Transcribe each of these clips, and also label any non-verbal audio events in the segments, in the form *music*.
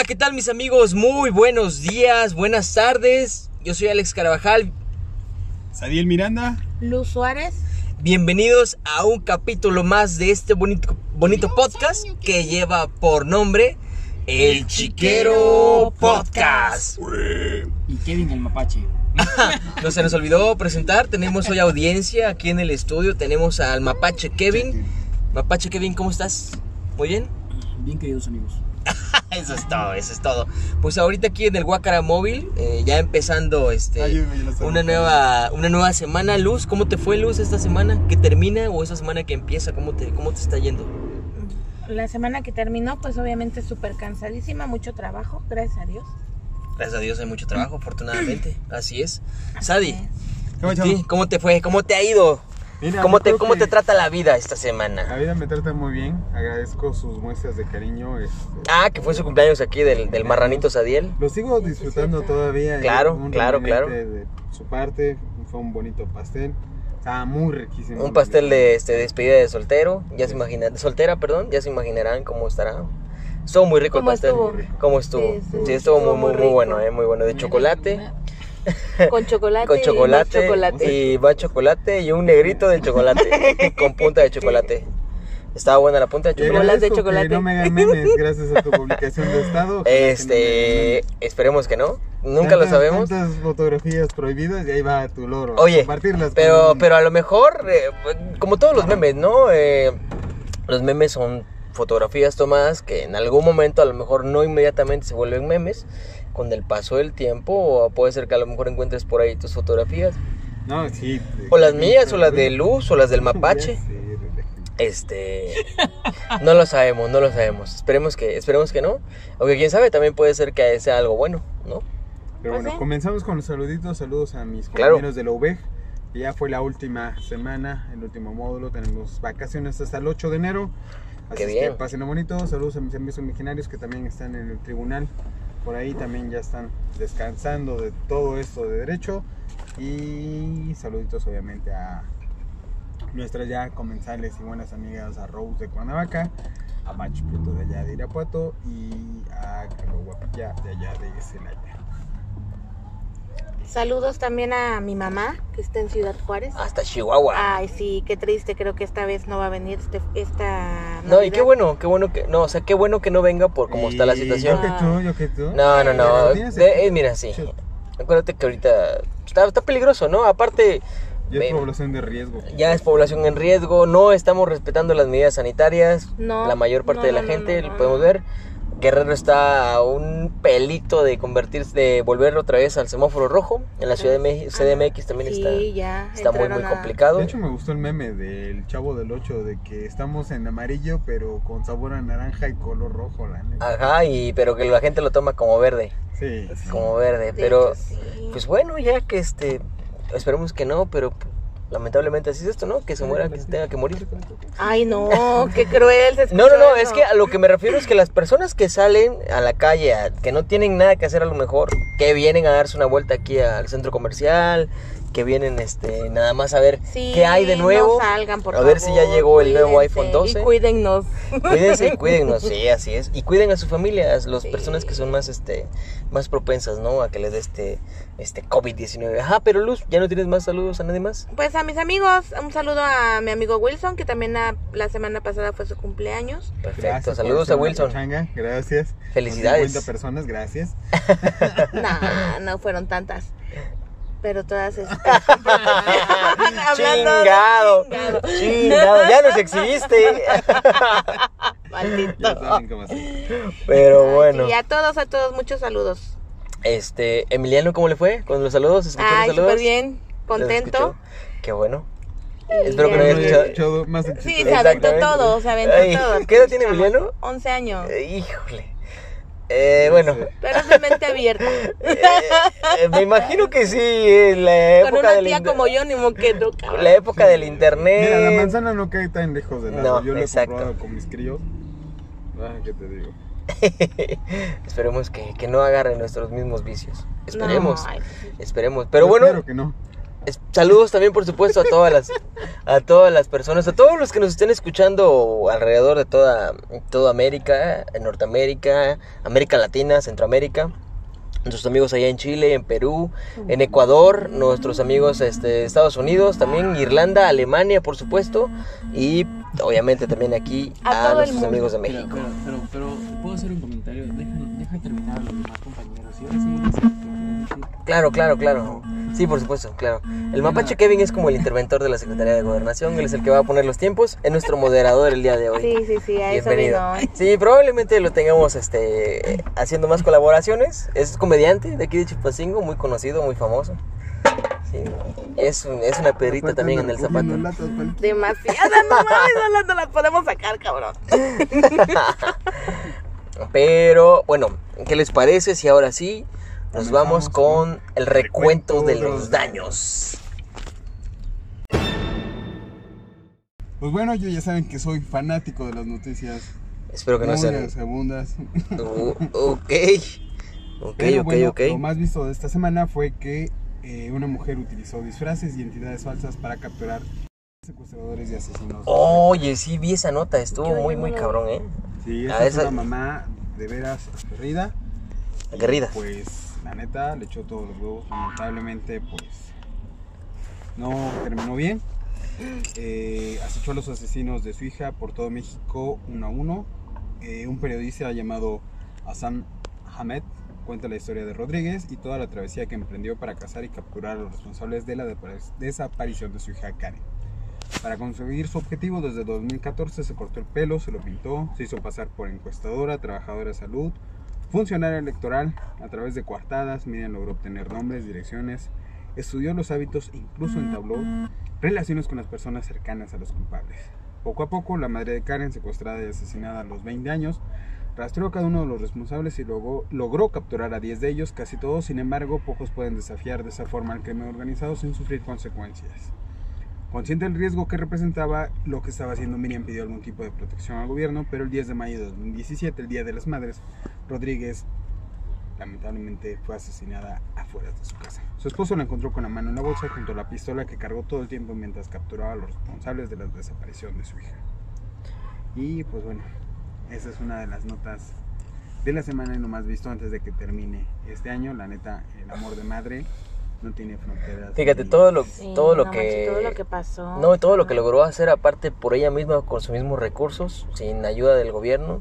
Hola, ¿qué tal mis amigos? Muy buenos días, buenas tardes. Yo soy Alex Carvajal. Sadiel Miranda. Luz Suárez. Bienvenidos a un capítulo más de este bonito, bonito podcast que lleva por nombre El Chiquero Podcast. Y Kevin el mapache. *laughs* No se nos olvidó presentar, tenemos hoy audiencia aquí en el estudio, tenemos al Mapache Kevin. Mapache Kevin, ¿cómo estás? ¿Muy bien? Bien queridos amigos. *laughs* Eso es todo, eso es todo. Pues ahorita aquí en el Guacara Móvil, eh, ya empezando este una nueva una nueva semana, Luz. ¿Cómo te fue, Luz, esta semana que termina o esa semana que empieza? ¿Cómo te, cómo te está yendo? La semana que terminó, pues obviamente súper cansadísima, mucho trabajo, gracias a Dios. Gracias a Dios hay mucho trabajo, afortunadamente. *clears throat* Así es. Sadi. ¿sí? ¿cómo te fue? ¿Cómo te ha ido? Mira, ¿Cómo te, cómo te trata la vida esta La semana? vida me trata muy bien. Agradezco sus muestras de cariño. este, Ah, que fue su cumpleaños aquí del, del marranito Sadiel. Lo sigo disfrutando todavía. Claro, Un claro, claro. De su parte, fue un bonito pastel. Estaba muy riquísimo. Un pastel de este, despedida de soltero, ya se imaginan, soltera, perdón, ya se imaginarán cómo estará. Estuvo muy rico el ¿Cómo pastel. estuvo? ¿Cómo estuvo? Sí, Sí, sí, estuvo, estuvo muy, muy, muy bueno, eh, muy bueno. De chocolate, *laughs* Con chocolate. con y más chocolate chocolate. y más chocolate y un negrito de chocolate *laughs* con punta de chocolate. Estaba buena la punta de Y chocolate. Bolas de chocolate. Que no me hagan memes gracias a tu publicación de estado. Este, esperemos que no. Nunca lo sabemos. Tantas fotografías prohibidas y ahí va tu loro. Oye, compartirlas pero, con- pero a lo mejor, eh, como todos los memes, ¿no? Eh, los memes son fotografías tomadas que en algún momento a lo mejor no inmediatamente se vuelven memes. Con el paso del tiempo, o puede ser que a lo mejor encuentres por ahí tus fotografías. No, sí. O las mías, o las de Luz, o las del *laughs* Mapache. Este. No lo sabemos, no lo sabemos. Esperemos que, esperemos que no. Aunque quién sabe, también puede ser que sea algo bueno, ¿no? Pero Pues bueno, comenzamos con los saluditos. Saludos a mis Claro. compañeros de la UVEG. que Ya fue la última semana, el último módulo. Tenemos vacaciones hasta el 8 de enero. Así Qué es bien. que pasen bonito. Saludos a mis amigos originarios que también están en el tribunal. Por ahí también ya están descansando de todo esto de derecho. Y saluditos obviamente a nuestras ya comensales y buenas amigas a Rose de Cuernavaca, a Mach Prieto de allá de Irapuato y a Carlos Guapilla de allá de Celaya. Saludos también a mi mamá, que está en Ciudad Juárez. Hasta Chihuahua. Ay, sí, qué triste, creo que esta vez no va a venir este, esta No, y qué bueno, qué bueno que. No, o sea, qué bueno que no venga por cómo está la situación. Yo que tú, yo que tú. No, no, no. De- eh, mira, sí. Acuérdate que ahorita está, está peligroso, ¿no? Aparte, Ya es población de riesgo. ya es población en riesgo, no estamos respetando las medidas sanitarias. No, la mayor parte no, de la no, gente, no, lo podemos no. ver. Guerrero está a un pelito de convertirse, de volver otra vez al semáforo rojo. En la ciudad de México, CDMX también sí, está, ya, está muy, muy a- complicado. De hecho me gustó el meme del chavo del 8 de que estamos en amarillo pero con sabor a naranja y color rojo, la neta. Ajá, y pero que la gente lo toma como verde, Sí, sí. como verde, De pero hecho, sí. pues bueno, ya que este esperemos que no, pero pues, lamentablemente así es esto, ¿no? Que se muera, que se tenga que morir. Ay, no, qué cruel se No, no, no, es que a lo que me refiero es que las personas que salen a la calle, a- que no tienen nada que hacer a lo mejor, que vienen a darse una vuelta aquí al centro comercial, que vienen este nada más a ver Sí, qué hay de nuevo. No salgan, por a ver si ya llegó el nuevo iPhone 12. Y cuídennos. Cuídense y *laughs* cuídennos, sí, así es. Y cuiden a su familia, a las personas que son más este más propensas, ¿no? A que les dé este este COVID-19. Ajá, pero Luz, ¿ya no tienes más saludos a nadie más? Pues a mis amigos, un saludo a mi amigo Wilson, que también la, la semana pasada fue su cumpleaños. Perfecto. Gracias saludos a Wilson. Gracias. Felicidades. 50 personas, gracias. *laughs* No, no fueron tantas. Pero todas *laughs* Hablando de chingado, chingado. chingado, ya nos exhibiste. *laughs* Maldito. Ya saben cómo así. Pero Ay, bueno, sí, a todos, a todos, muchos saludos. este, Emiliano, ¿cómo le fue con los saludos? ¿Escuchó Ay, los saludos? súper bien, ¿Los contento. Qué bueno. Y Espero que no ya- haya escuchado- más Sí, se aventó todo, se aventó Ay, todo. ¿qué edad tiene Emiliano? 11 años. Híjole. Eh, bueno, Pero es de mente abierta. eh, me imagino que sí, eh, la Con época una del tía inter- como yo, ni cabrón. la época del internet. Mira, la manzana no cae tan lejos del lado. No, Yo exacto. con mis críos. Ah, ¿qué te digo? *laughs* Esperemos que, que no agarren nuestros mismos vicios. Esperemos, No, esperemos. Pero Yo bueno, Espero que no. Saludos también, por supuesto, a todas las a todas las personas, a todos los que nos estén escuchando alrededor de toda, toda América, en Norteamérica, América Latina, Centroamérica. Nuestros amigos allá en Chile, en Perú, en Ecuador, nuestros amigos este, de Estados Unidos, también Irlanda, Alemania, por supuesto, y obviamente también aquí A nuestros amigos de México. pero, pero, pero, ¿puedo hacer un comentario? Deja, deja terminar a los demás compañeros. Sí. Claro, claro, claro. Sí, por supuesto, claro. El mapache Kevin es como el interventor de la Secretaría de Gobernación, él es el que va a poner los tiempos, es nuestro moderador el día de hoy. Sí, sí, sí, a eso Bienvenido. vino. Sí, probablemente lo tengamos este haciendo más colaboraciones. Es comediante de aquí de Chilpancingo, muy conocido, muy famoso. Sí. Es, un- es una perrita también en el zapato. Demasiada, no mames, no la podemos sacar, cabrón. *laughs* Pero bueno, ¿qué les parece si ahora sí nos vamos con el recuento de los daños? Pues bueno, yo ya saben que soy fanático de las noticias. Espero que no sean... segundas. Uh, *laughs* ok. Ok, Pero ok, bueno, ok. Lo más visto de esta semana fue que eh, una mujer utilizó disfraces y entidades falsas para capturar secuestradores y asesinos. Oye, sí vi esa nota, estuvo muy, muy cabrón, ¿eh? Sí, a esa es esa- una mamá de veras aguerrida. Aguerrida. Pues la neta le echó todos los huevos. Lamentablemente, pues no terminó bien. Eh, acechó a los asesinos de su hija por todo México uno a uno. Eh, un periodista llamado Hassan Hamed cuenta la historia de Rodríguez y toda la travesía que emprendió para cazar y capturar a los responsables de la desaparición de su hija Karen. Para conseguir su objetivo, desde 2014 se cortó el pelo, se lo pintó, se hizo pasar por encuestadora, trabajadora de salud, funcionaria electoral. A través de coartadas, Miriam logró obtener nombres, direcciones, estudió los hábitos e incluso entabló relaciones con las personas cercanas a los culpables. Poco a poco, la madre de Karen, secuestrada y asesinada a los 20 años, rastreó a cada uno de los responsables y logró, logró capturar a 10 de ellos, casi todos, sin embargo, pocos pueden desafiar de esa forma al crimen organizado sin sufrir consecuencias. Consciente del riesgo que representaba lo que estaba haciendo, Miriam pidió algún tipo de protección al gobierno, pero el 10 de mayo de 2017, el Día de las Madres, Rodríguez lamentablemente fue asesinada afuera de su casa. Su esposo la encontró con la mano en la bolsa junto a la pistola que cargó todo el tiempo mientras capturaba a los responsables de la desaparición de su hija. Y pues bueno, esa es una de las notas de la semana y lo más visto antes de que termine este año. La neta, el amor de madre no tiene fronteras. Fíjate, todo lo, Sí, todo lo no que... manches, todo lo que pasó. No, todo lo que logró hacer aparte por ella misma con sus mismos recursos, sin ayuda del gobierno.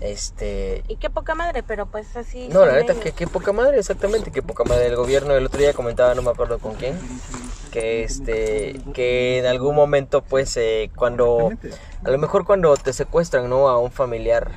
Este, Y qué poca madre, pero pues así. no, la neta, ellos. que qué poca madre, exactamente, qué poca madre del gobierno. El otro día comentaba, no me acuerdo con quién, que este, que en algún momento, pues, eh, cuando, a lo mejor cuando te secuestran, ¿no? A un familiar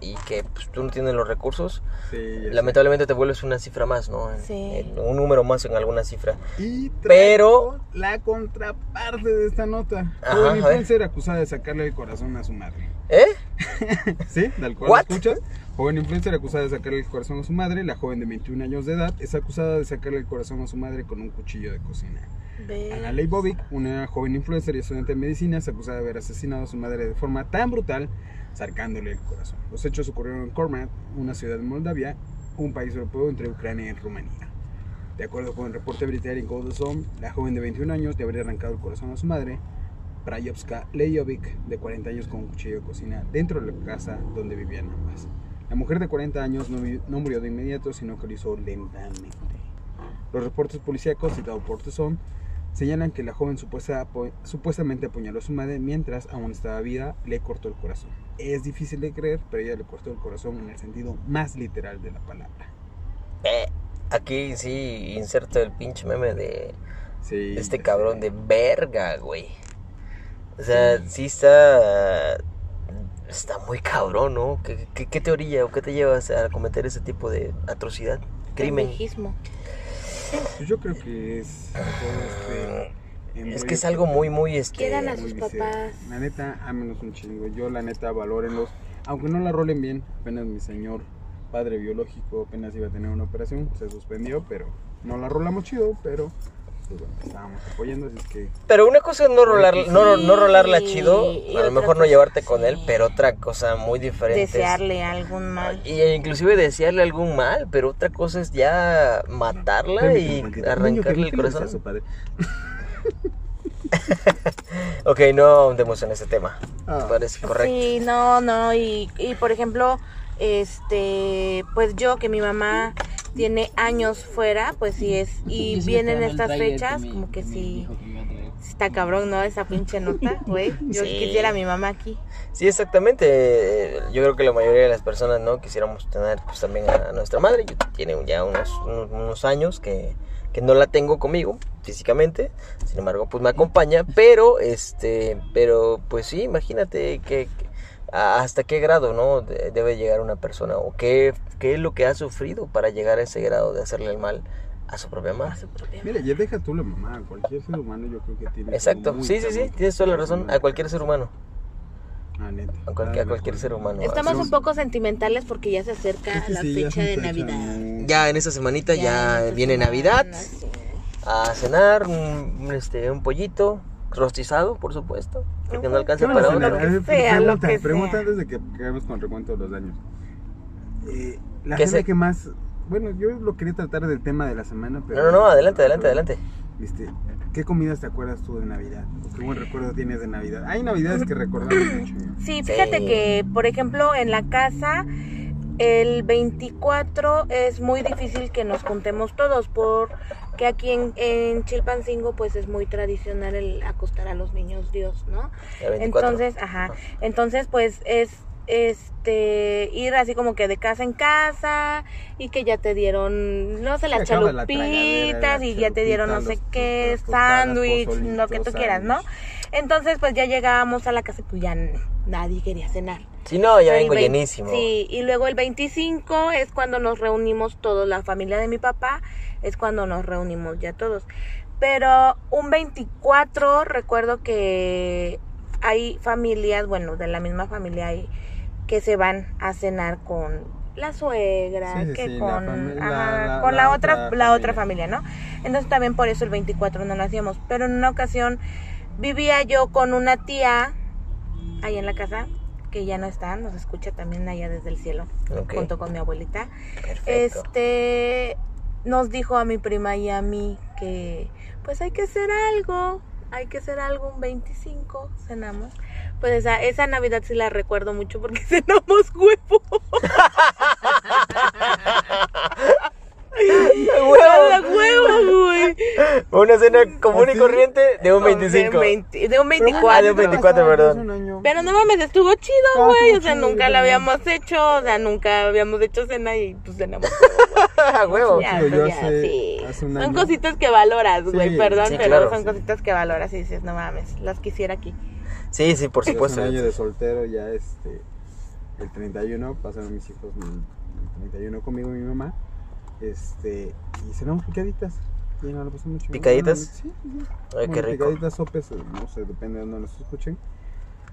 y que pues, tú no tienes los recursos, Sí, lamentablemente te vuelves una cifra más, ¿no? En- Sí. en un número más en alguna cifra. Y Pero- la contraparte de esta nota. Ajá, Joven influencer acusada de sacarle el corazón a su madre. ¿Eh? *laughs* ¿Sí? Tal cual What? escuchas. Joven influencer acusada de sacarle el corazón a su madre. La joven de 21 años de edad es acusada de sacarle el corazón a su madre con un cuchillo de cocina. Ana Leibovic, una joven influencer y estudiante de medicina, es acusada de haber asesinado a su madre de forma tan brutal, sacándole el corazón. Los hechos ocurrieron en Kormat, una ciudad de Moldavia, un país europeo entre Ucrania y Rumanía. De acuerdo con el reporte británico The Sun, la joven de 21 años le habría arrancado el corazón a su madre, Prayovska Lejovic, de 40 años con un cuchillo de cocina, dentro de la casa donde vivían ambas. La mujer de 40 años no, no murió de inmediato, sino que lo hizo lentamente. Los reportes policíacos citados por The Sun señalan que la joven supuesta- supuestamente apuñaló a su madre mientras aún estaba viva, le cortó el corazón. Es difícil de creer, pero ella le cortó el corazón en el sentido más literal de la palabra. Eh, aquí sí inserto el pinche meme de Sí, este cabrón de verga, güey. O sea, sí está. Está muy cabrón, ¿no? ¿Qué, qué, qué te orilla o qué te llevas a cometer ese tipo de atrocidad? Crimen. Pendejismo. Pues yo creo que es todo este Es que es algo muy, muy Quieran a este. sus muy visceral. papás. La neta, ámenos un chingo. Yo, la neta, valórenlos. Aunque no la rolen bien, apenas mi señor padre biológico apenas iba a tener una operación, se suspendió, pero no la rolamos chido, pero pues bueno, estábamos apoyando, así es que Pero una cosa es no rolar, no, no rolarla Sí, chido, y a lo mejor no llevarte con sí. él, pero otra cosa muy diferente. es- Desearle algún mal. Y e inclusive desearle algún mal, pero otra cosa es ya matarla y arrancarle ¿qué- el corazón. su padre? *laughs* Ok, no ahondemos en ese tema. Ah. Parece correcto. Sí, no, no, y, y por ejemplo, este, pues yo que mi mamá tiene años fuera, pues sí es, y vienen estas fechas, me- como que sí, está cabrón, ¿no? Esa pinche nota, *laughs* güey. Yo Sí. quisiera a mi mamá aquí. Sí, exactamente. Yo creo que la mayoría de las personas, ¿no? Quisiéramos tener pues también a nuestra madre. Yo tiene ya unos, unos, unos años que, que no la tengo conmigo físicamente. Sin embargo, pues me acompaña. Pero, este, pero pues sí, imagínate que, hasta qué grado, ¿no? de- debe llegar una persona o qué, qué es lo que ha sufrido para llegar a ese grado de hacerle el mal a su propia propia Mira, ya deja tú la mamá, cualquier ser humano yo creo que tiene. Exacto. Sí, sí, sí. Tienes toda la razón. A cualquier ser humano. Ah, neta. A cualquier, a Ah, cualquier ser humano. Estamos un poco sentimentales porque ya se acerca Sí, la sí, fecha de Navidad. Ya en esta semanita ya, esta viene semana, Navidad. sí. a cenar, un, este, un pollito rostizado, por supuesto, porque no alcanza ¿Qué van a para cenar? uno. que A ver, sea, lo pregunta, que pregunta antes de que acabemos con el recuento de los daños. Eh, la ¿Qué cena se- que más. Bueno, yo lo quería tratar del tema de la semana, pero. No, no, no, adelante, adelante, adelante. Este, ¿Qué comidas te acuerdas tú de Navidad? ¿O ¿Qué buen recuerdo tienes de Navidad? Hay Navidades que recordamos *clears throat* mucho. Sí, fíjate Sí. que, por ejemplo, en la casa, el 24 es muy difícil que nos juntemos todos, porque aquí en, en Chilpancingo, pues es muy tradicional el acostar a los niños Dios, ¿no? El 24. Entonces, ajá, entonces pues es este ir así como que de casa en casa y que ya te dieron no sé las la chalupitas y ya te dieron no sé qué sándwich lo que tú quieras no entonces pues ya llegábamos a la casa y pues ya nadie quería cenar Si no, ya El vengo llenísimo. Sí, y luego el 25 es cuando nos reunimos todos, la familia de mi papá, es cuando nos reunimos ya todos. Pero un 24 recuerdo que hay familias, bueno, de la misma familia hay que se van a cenar con la suegra, Sí, sí, que sí, con, la- ajá, la- con la, la otra, otra la otra familia. ¿no? Entonces también por eso el 24 no lo hacíamos. Pero en una ocasión vivía yo con una tía ahí en la casa, que ya no está, nos escucha también allá desde el cielo, junto con mi abuelita. perfecto. Este nos dijo a mi prima y a mí que pues hay que hacer algo, hay que hacer algo un 25, cenamos. Pues esa, esa Navidad sí la recuerdo mucho porque *laughs* cenamos huevo. *laughs* ¡A *laughs* huevo, güey! Una cena común y ¿Así? corriente de un De 25. un 20 de un Ah, 24. de un 24, perdón. Pero no mames, estuvo chido, Ah, güey. O sea, nunca la habíamos hecho, o sea, nunca habíamos hecho cena y pues cenamos. *laughs* A huevo. Ya, yo pues, ya, hace- sí. hace un Son cositas que valoras, güey, Sí, perdón, sí, pero claro. son cositas que valoras y dices, no mames, las quisiera aquí. Sí, sí, por Hace supuesto. un año de soltero ya este el 31 pasaron mis hijos el el 31 conmigo y mi mamá este y cenamos picaditas y no lo mucho ¿Picaditas? sí, sí, sí. Ay, qué rico. picaditas sopes eh, no sé depende de dónde nos escuchen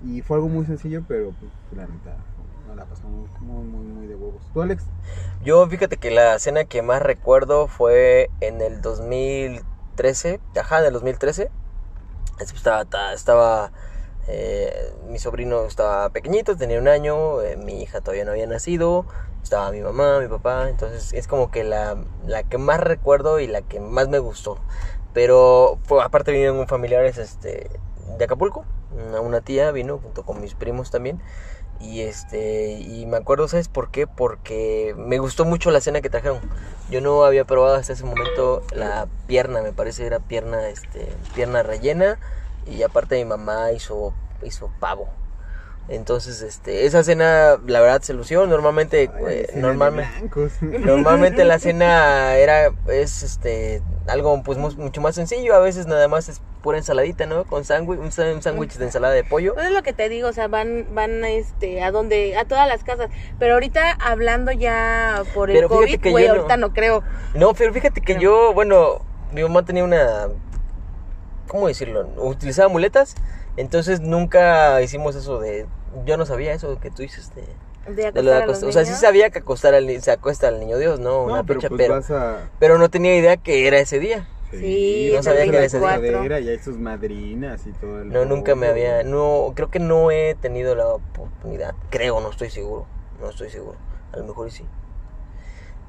y fue algo muy sencillo pero pues la neta no la pasamos muy muy muy de huevos tú Alex Yo fíjate que la cena que más recuerdo fue en el 2013, ajá, en el 2013. Es- Estaba, ta- estaba eh, mi sobrino estaba pequeñito, tenía un año, eh, mi hija todavía no había nacido, estaba mi mamá, mi papá, entonces es como que la, la que más recuerdo y la que más me gustó. Pero fue- aparte vinieron familiares este, de Acapulco, una, una tía vino junto con mis primos también. Y este, y me acuerdo, ¿sabes por qué? Porque me gustó mucho la cena que trajeron. Yo no había probado hasta ese momento la pierna, me parece era pierna, este, pierna rellena. Y aparte mi mamá hizo, hizo pavo. Entonces, este, esa cena, la verdad, se lució. Normalmente, Ay, eh, de normalmente, *laughs* normalmente la cena era, es, este, algo, pues, mu- mucho más sencillo. A veces nada más es pura ensaladita, ¿no? Con sándwich, un sá- un sándwich de ensalada de pollo. Pues es lo que te digo, o sea, van, van, este, a donde, a todas las casas. Pero ahorita, hablando ya por el Pero COVID, güey, no- ahorita no creo. No, pero fíjate que No. yo, bueno, mi mamá tenía una, ¿cómo decirlo? Utilizaba muletas, entonces nunca hicimos eso de, yo no sabía eso que tú dices de, De de lo de. O sea, sí sabía que acostar al, se acuesta al niño Dios, ¿no? Una no pero pues pero, vas a pero no tenía idea que era ese día. Sí, No sabía que era ese día. 24. Cadera, y hay sus madrinas y todo el No, nunca me había, no, creo que no he tenido la oportunidad, creo, no estoy seguro, no estoy seguro, a lo mejor y sí.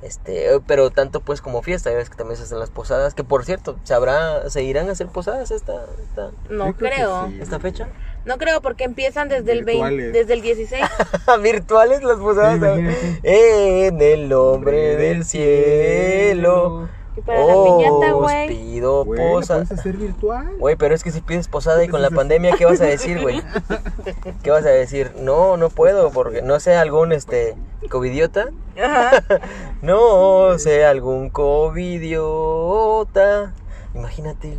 Este, pero tanto pues como fiesta, ya ves que también se hacen las posadas, que por cierto, ¿se habrá, se irán a hacer posadas esta, esta, No Yo creo que creo. sí. esta fecha? No creo porque empiezan desde el 20, Virtuales. desde el 16. *laughs* Virtuales las posadas. Sí, en el nombre del cielo. Y para la piñata, Os güey. pido Güey, ¿la posada. puedes hacer virtual? Güey, pero es que si pides posada y con la pandemia, ¿qué vas a decir, güey? *laughs* ¿Qué vas a decir? No, no puedo, porque no sé algún, este, covidiota. Ajá. *laughs* No sé algún covidiota. Imagínate,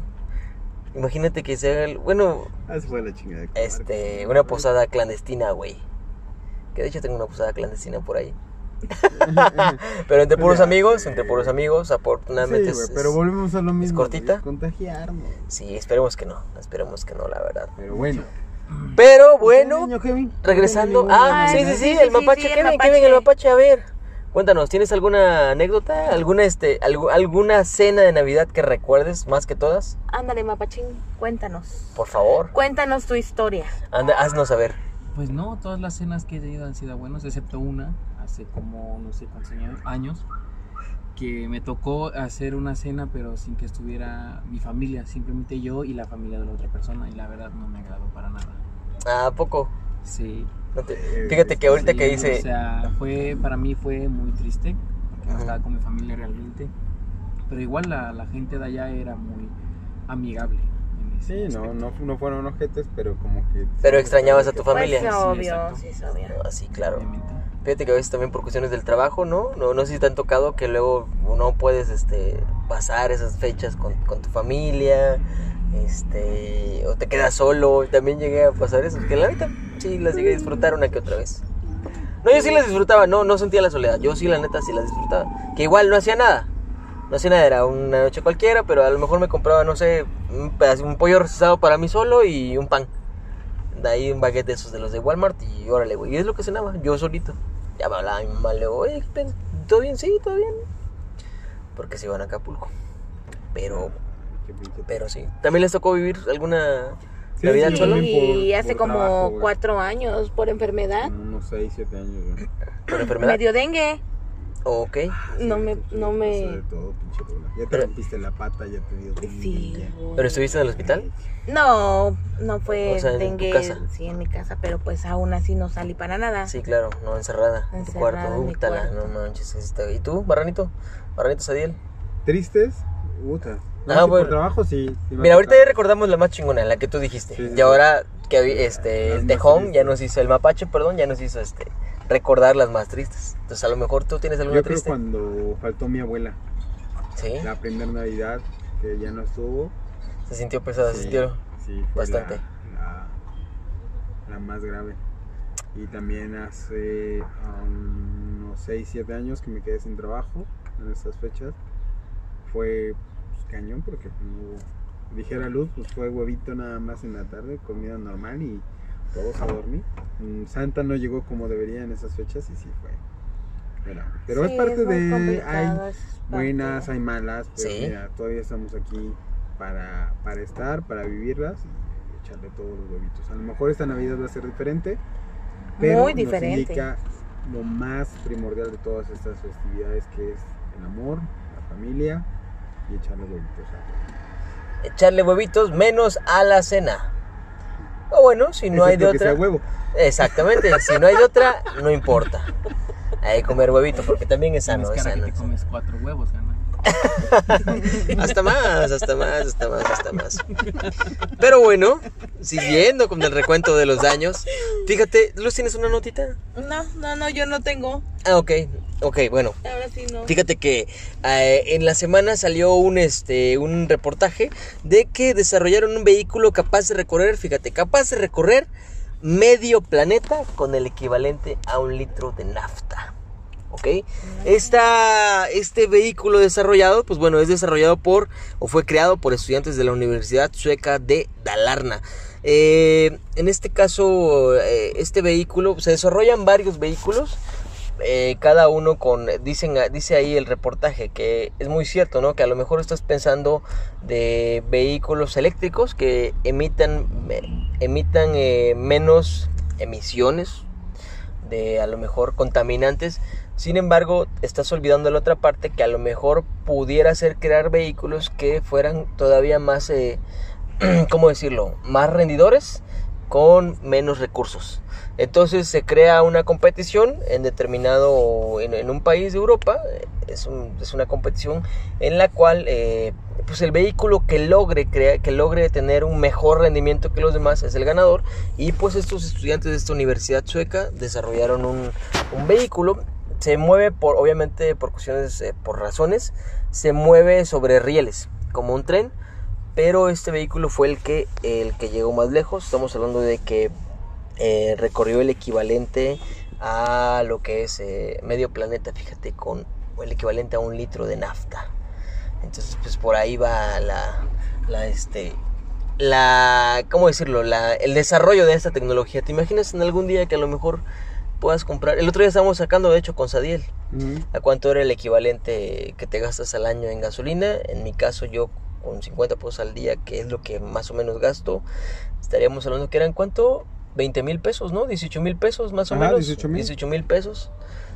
imagínate que sea, el- bueno, Ah, fue la chingada. de este, una posada clandestina, güey. Que de hecho tengo una posada clandestina por ahí. *laughs* Pero entre puros amigos, entre puros amigos, afortunadamente Sí, es- es- pero volvemos a lo mismo. cortita. güey, Contagiarnos. Sí, esperemos que no, esperemos que no, la verdad. Pero bueno. Pero bueno, regresando. Ah, sí, sí, sí, el mapache, Kevin. Kevin, el mapache, a ver. Cuéntanos, ¿tienes alguna anécdota? ¿Alguna este algu- alguna cena de Navidad que recuerdes más que todas? Ándale, mapachín, cuéntanos. Por favor, Cuéntanos tu historia. anda, haznos saber. Pues no, todas las cenas que he tenido han sido buenas, excepto una, hace como no sé cuántos años- que me tocó hacer una cena, pero sin que estuviera mi familia, simplemente yo y la familia de la otra persona, y la verdad no me agradó para nada. ¿A poco? Sí. No te- Fíjate que ahorita sí, que dice... O sea, fue, para mí fue muy triste, porque no estaba con mi familia realmente, pero igual la, la gente de allá era muy amigable. Sí, no, no, no fueron ojetes, pero como que. Pero extrañabas a tu familia. Pues Sí, obvio, sí, es obvio. Ah, sí, claro. Obviamente. Fíjate que a veces también por cuestiones del trabajo, ¿no? No, no sé si te han tocado que luego no puedes este, pasar esas fechas con, con tu familia, este, o te quedas solo. También llegué a pasar eso, que la neta sí las llegué a disfrutar una que otra vez. No, yo sí las disfrutaba, no, no sentía la soledad. Yo sí, la neta, sí las disfrutaba. Que igual no hacía nada. No hacía nada, era una noche cualquiera, pero a lo mejor me compraba, no sé, un, pollo rostizado para mí solo y un pan. De ahí un baguette de esos de los de Walmart y órale, güey. Y es lo que cenaba, yo solito. Ya me hablaba mi mamá, le digo, oye, ¿qué pen- ¿todo bien? Sí, todo bien. Porque se iban a Acapulco. Pero, pero sí. ¿También les tocó vivir alguna Sí, Navidad sí, solo? Y hace por como trabajo, güey. cuatro años por enfermedad. Unos 6, 7 años, por enfermedad? Me dio dengue. Ok. No me, no me. de todo, pinche bola. Ya te Pero- rompiste la pata, ya te dio Sí. güey. ¿Pero estuviste en el hospital? No, no fue O sea, en tu casa. Sí, en mi casa, pero pues aún así no salí para nada. Sí, claro, no, encerrada en tu Encerrada cuarto. en mi Útala, cuarto. no manches. está- ¿Y tú, Barranito? Barranito Sadiel. ¿Tristes? Puta. No, Ah, sí, bueno. por trabajo sí. Mira, ahorita ya recordamos la más chingona, la que tú dijiste. Sí, sí, y sí. ahora que este, el Tejón ya nos hizo, el Mapache, perdón, ya nos hizo este recordar las más tristes. Entonces, a lo mejor tú tienes alguna Yo creo triste. cuando faltó mi abuela, Sí, la primera Navidad, que ya no estuvo. se sintió pesada, se sí, sintió. sí, fue bastante. La, la, la más grave. Y también hace um, unos 6, 7 años que me quedé sin trabajo en estas fechas. Fue pues, cañón porque no dijera luz, pues fue huevito nada más en la tarde, comida normal y todos a dormir. Mm, Santa no llegó como debería en esas fechas y sí fue. Pero Sí, es parte de... Hay parte buenas, hay malas, pero Sí. mira, todavía estamos aquí para, para estar, para vivirlas y echarle todos los huevitos. A lo mejor esta Navidad va a ser diferente, pero Muy nos indica lo más primordial de todas estas festividades que es el amor, la familia y echarle huevitos a todo. Echarle huevitos menos a la cena. O bueno, si no hay de que otra. sea huevo. Exactamente, si no hay de otra, no importa. Hay que comer huevito porque también es sano, es cara que sano. te comes cuatro huevos, gana. *laughs* Hasta más, hasta más, hasta más, hasta más. Pero bueno, siguiendo con el recuento de los daños, fíjate, Luz, ¿tienes una notita? No, no, no, yo no tengo. Ah, ok, ok, bueno. Ahora sí no. Fíjate que eh, en la semana salió un, este, un reportaje de que desarrollaron un vehículo capaz de recorrer, fíjate, capaz de recorrer medio planeta con el equivalente a un litro de nafta. ¿Ok? Esta, este vehículo desarrollado, pues bueno, es desarrollado por, o fue creado por estudiantes de la Universidad Sueca de Dalarna. Eh, en este caso, eh, este vehículo, se desarrollan varios vehículos eh, cada uno con dicen dice ahí el reportaje que es muy cierto no que a lo mejor estás pensando de vehículos eléctricos que emitan emitan eh, menos emisiones de a lo mejor contaminantes. Sin embargo estás olvidando la otra parte que a lo mejor pudiera ser crear vehículos que fueran todavía más eh, *clears throat* cómo decirlo más rendidores con menos recursos entonces se crea una competición en determinado, en, un país de Europa, es, una competición en la cual eh, pues el vehículo que logre, que logre tener un mejor rendimiento que los demás es el ganador. Y pues estos estudiantes de esta universidad sueca desarrollaron un, un vehículo, se mueve por, obviamente por cuestiones, eh, por razones, se mueve sobre rieles como un tren, pero este vehículo fue el que, el que llegó más lejos, estamos hablando de que eh, recorrió el equivalente a lo que es eh, medio planeta, fíjate, con el equivalente a un litro de nafta. Entonces, pues por ahí va la, la este, la, ¿cómo decirlo? La, el desarrollo de esta tecnología. ¿Te imaginas en algún día que a lo mejor puedas comprar? El otro día estábamos sacando, de hecho, con Sadiel, a cuánto era el equivalente que te gastas al año en gasolina. En mi caso, yo con 50 pesos al día, que es lo que más o menos gasto, estaríamos hablando que eran cuánto 20 mil pesos, ¿no? 18 mil pesos más o menos. 18 mil pesos.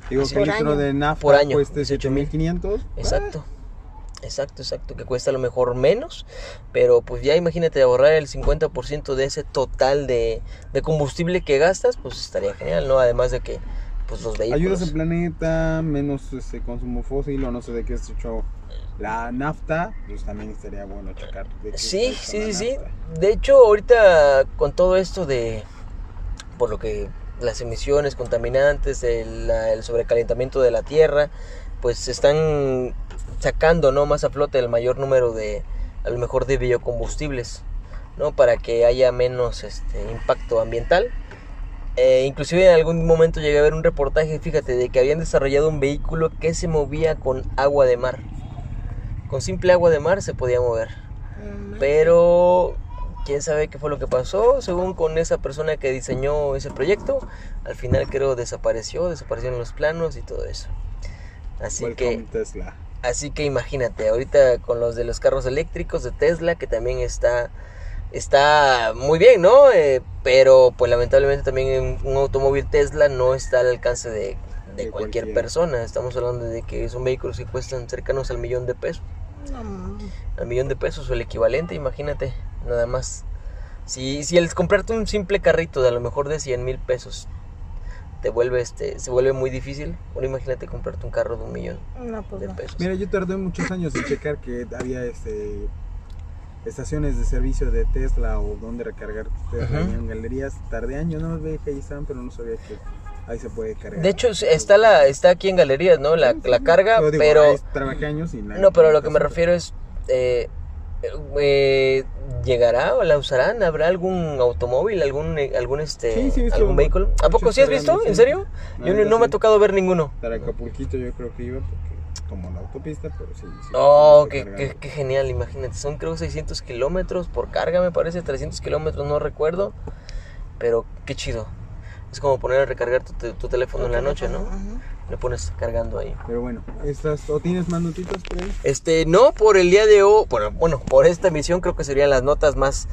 Digo que el litro de nafta por año, cuesta 18 mil 500. Exacto. Exacto, exacto, que cuesta a lo mejor menos, pero pues ya imagínate ahorrar el 50% de ese total de, de, combustible que gastas, pues estaría genial, ¿no? Además de que pues los vehículos... Ayudas al planeta, menos este consumo fósil o no sé de qué es hecho la nafta, pues también estaría bueno checar. sí, sí, sí, sí. De hecho, ahorita con todo esto de, por lo que las emisiones contaminantes, el, sobrecalentamiento de la tierra, pues se están sacando ¿no? más a flote el mayor número de, a lo mejor, de biocombustibles, ¿no? Para que haya menos este, impacto ambiental. Eh, inclusive en algún momento llegué a ver un reportaje, fíjate, de que habían desarrollado un vehículo que se movía con agua de mar. Con simple agua de mar se podía mover. Pero quién sabe qué fue lo que pasó, según con esa persona que diseñó ese proyecto, al final creo desapareció, desaparecieron los planos y todo eso. Así que Así que imagínate, ahorita con los de los carros eléctricos de Tesla que también está está muy bien, ¿no? Eh, pero pues lamentablemente también un automóvil Tesla no está al alcance de, cualquier, persona. Estamos hablando de que son vehículos que cuestan cercanos al millón de pesos. Al millón de pesos o el equivalente, imagínate nada más. Si, si el comprarte un simple carrito de a lo mejor de 100 mil pesos te vuelve este se vuelve muy difícil ahora imagínate comprarte un carro de un millón pues de pesos. Mira yo tardé muchos años en checar que había este estaciones de servicio de Tesla o donde recargar en galerías. Tardé años no veía que ahí estaban pero no sabía que ahí se puede cargar. De hecho está la está aquí en galerías no la, la carga pero trabajé años y no pero a lo que me refiero es eh, eh, llegará o la usarán habrá algún automóvil algún eh, algún este algún vehículo a poco sí has visto en serio yo no, me ha tocado ver ninguno. Para Acapulquito yo creo que iba porque como la autopista pero sí, oh qué, qué, genial imagínate son creo 600 kilómetros por carga me parece 300 kilómetros no recuerdo pero qué chido. Es como poner a recargar tu, teléfono en la noche no le pones cargando ahí. Pero bueno, ¿estás, ¿o tienes más notitas por ahí? Este, no, por el día de hoy, bueno, bueno, por esta emisión creo que serían las notas más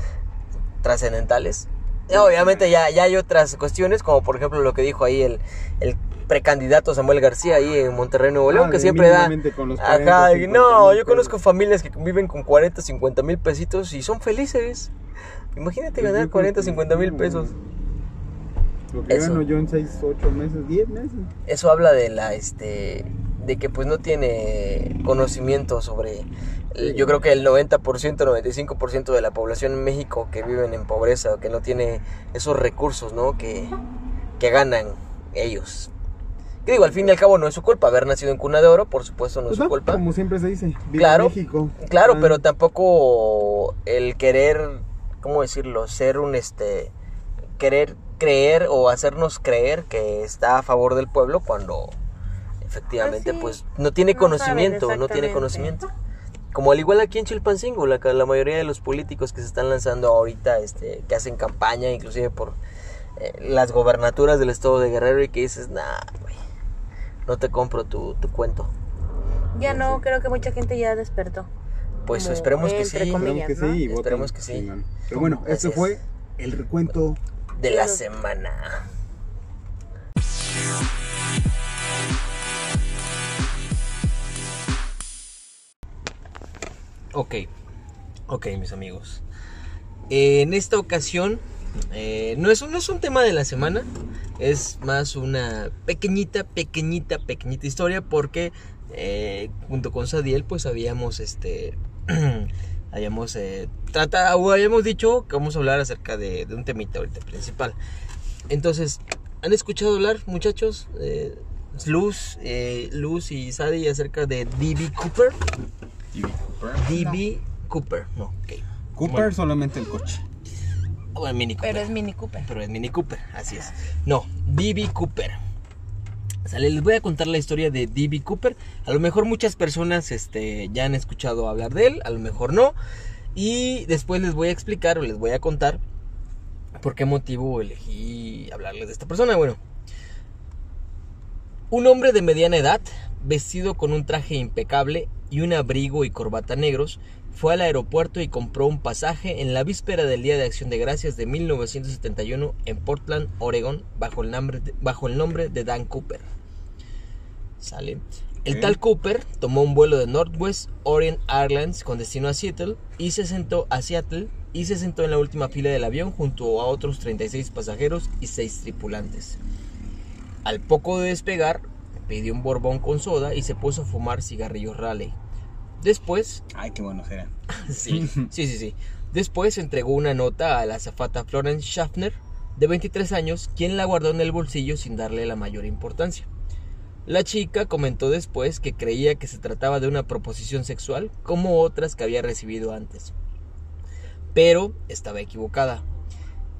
trascendentales. Obviamente ya, ya hay otras cuestiones, como por ejemplo lo que dijo ahí el, el precandidato Samuel García ahí en Monterrey, Nuevo León, ah, que siempre da... Ajá, no, yo conozco familias que viven con 40, 50 mil pesitos y son felices. Imagínate pues ganar 40, 50 mil pesos. Lo que eso, gano yo en 6, 8 meses, 10 meses. Eso habla de la, este, de que pues no tiene conocimiento sobre, yo creo que el 90%, 95% de la población en México que viven en pobreza, que no tiene esos recursos, ¿no? Que, que ganan ellos. Que digo, al fin y al cabo no es su culpa haber nacido en cuna de oro, por supuesto no es su pues culpa. Como siempre se dice, claro, México. Claro, ah. pero tampoco el querer, ¿cómo decirlo? Ser un, este, querer creer o hacernos creer que está a favor del pueblo cuando efectivamente pues, pues no tiene conocimiento, no tiene conocimiento. Como al igual aquí en Chilpancingo, la, la mayoría de los políticos que se están lanzando ahorita, este, que hacen campaña inclusive por eh, las gobernaturas del estado de Guerrero y que dices, nah, güey, no te compro tu, tu cuento. Ya no, creo que mucha gente ya despertó. Pues Como esperemos que sí. comillas. Esperemos que sí. y voten Esperemos que sí. Pero bueno, Así este es. fue el recuento. De la semana. Ok, ok mis amigos. En esta ocasión eh, no, es, un- no es un tema de la semana, es más una pequeñita, pequeñita, pequeñita historia porque eh, junto con Sadiel pues habíamos este... *clears throat* habíamos eh, trata, o habíamos dicho que vamos a hablar acerca de, de un temita ahorita principal. Entonces, ¿han escuchado hablar, muchachos? Eh, Luz, eh, Luz y Sadie acerca de D.B. Cooper. D.B. Cooper, no, ok. Cooper Bueno. solamente el coche. Bueno, Mini Cooper. Pero es Mini Cooper. Pero es Mini Cooper, así es. No, D.B. Cooper. Les voy a contar la historia de D.B. Cooper. A lo mejor muchas personas este, ya han escuchado hablar de él, a lo mejor no. Y después les voy a explicar o les voy a contar por qué motivo elegí hablarles de esta persona. Bueno, un hombre de mediana edad, vestido con un traje impecable y un abrigo y corbata negros, fue al aeropuerto y compró un pasaje en la víspera del Día de Acción de Gracias de 1971 en Portland, Oregon, bajo el nombre bajo el nombre de Dan Cooper. Sale. El tal Cooper tomó un vuelo de Northwest Orient Airlines con destino a Seattle y se sentó a Seattle y se sentó en la última fila del avión junto a otros 36 pasajeros y 6 tripulantes. Al poco de despegar, pidió un borbón con soda y se puso a fumar cigarrillos Raleigh. Después, Ay, qué bueno será. *laughs* sí, sí, sí, sí. Después entregó una nota a la azafata Florence Schaffner, de 23 años, quien la guardó en el bolsillo sin darle la mayor importancia. La chica comentó después que creía que se trataba de una proposición sexual como otras que había recibido antes. Pero estaba equivocada.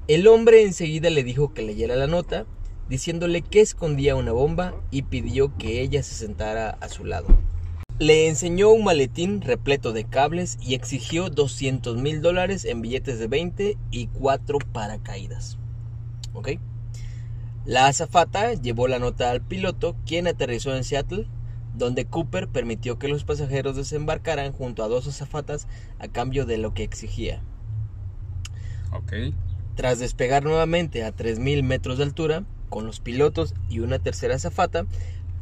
El hombre enseguida le dijo que leyera la nota, diciéndole que escondía una bomba y pidió que ella se sentara a su lado. Le enseñó un maletín repleto de cables y exigió 200 mil dólares en billetes de 20 y cuatro paracaídas. ¿Ok? La azafata llevó la nota al piloto, quien aterrizó en Seattle, donde Cooper permitió que los pasajeros desembarcaran junto a dos azafatas a cambio de lo que exigía. Tras despegar nuevamente a 3.000 metros de altura, con los pilotos y una tercera azafata,